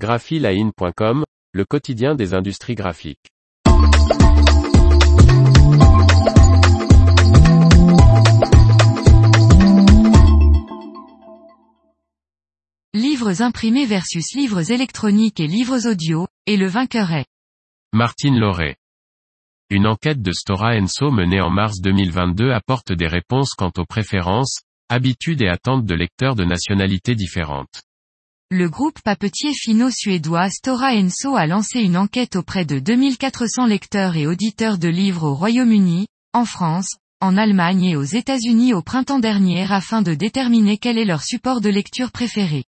graphiline.com, le quotidien des industries graphiques. Livres imprimés versus livres électroniques et livres audio, et le vainqueur est Martine Lauré. Une enquête de Stora Enso menée en mars 2022 apporte des réponses quant aux préférences, habitudes et attentes de lecteurs de nationalités différentes. Le groupe papetier finno-suédois Stora Enso a lancé une enquête auprès de 2400 lecteurs et auditeurs de livres au Royaume-Uni, en France, en Allemagne et aux États-Unis au printemps dernier afin de déterminer quel est leur support de lecture préféré.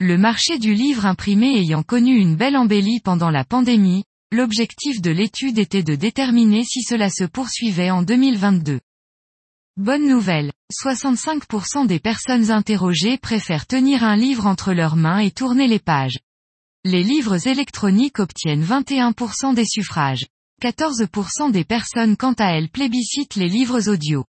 Le marché du livre imprimé ayant connu une belle embellie pendant la pandémie, l'objectif de l'étude était de déterminer si cela se poursuivait en 2022. Bonne nouvelle, 65% des personnes interrogées préfèrent tenir un livre entre leurs mains et tourner les pages. Les livres électroniques obtiennent 21% des suffrages. 14% des personnes quant à elles plébiscitent les livres audio.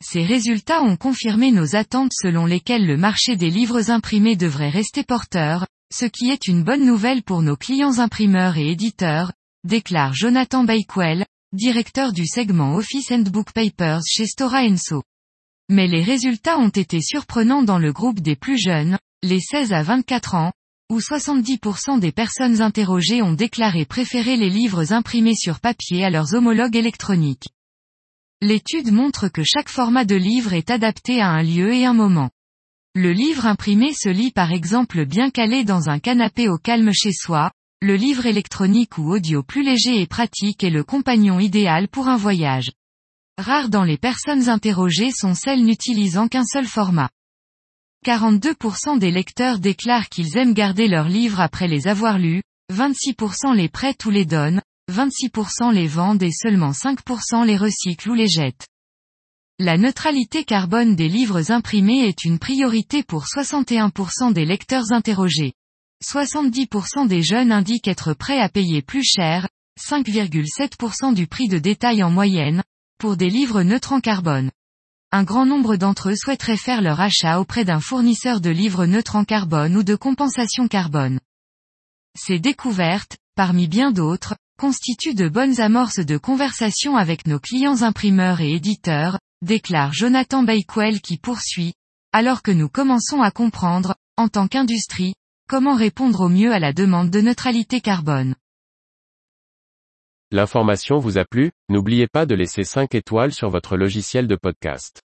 Ces résultats ont confirmé nos attentes selon lesquelles le marché des livres imprimés devrait rester porteur, ce qui est une bonne nouvelle pour nos clients imprimeurs et éditeurs, déclare Jonathan Bakewell, directeur du segment Office and Book Papers chez Stora Enso. Mais les résultats ont été surprenants dans le groupe des plus jeunes, les 16 à 24 ans, où 70% des personnes interrogées ont déclaré préférer les livres imprimés sur papier à leurs homologues électroniques. L'étude montre que chaque format de livre est adapté à un lieu et un moment. Le livre imprimé se lit par exemple bien calé dans un canapé au calme chez soi, le livre électronique ou audio plus léger et pratique est le compagnon idéal pour un voyage. Rares dans les personnes interrogées sont celles n'utilisant qu'un seul format. 42% des lecteurs déclarent qu'ils aiment garder leurs livres après les avoir lus, 26% les prêtent ou les donnent, 26% les vendent et seulement 5% les recyclent ou les jettent. La neutralité carbone des livres imprimés est une priorité pour 61% des lecteurs interrogés. 70% des jeunes indiquent être prêts à payer plus cher, 5,7% du prix de détail en moyenne, pour des livres neutres en carbone. Un grand nombre d'entre eux souhaiteraient faire leur achat auprès d'un fournisseur de livres neutres en carbone ou de compensation carbone. Ces découvertes, parmi bien d'autres, constituent de bonnes amorces de conversation avec nos clients imprimeurs et éditeurs, déclare Jonathan Bakewell qui poursuit, alors que nous commençons à comprendre, en tant qu'industrie, Comment répondre au mieux à la demande de neutralité carbone? L'information vous a plu? N'oubliez pas de laisser 5 étoiles sur votre logiciel de podcast.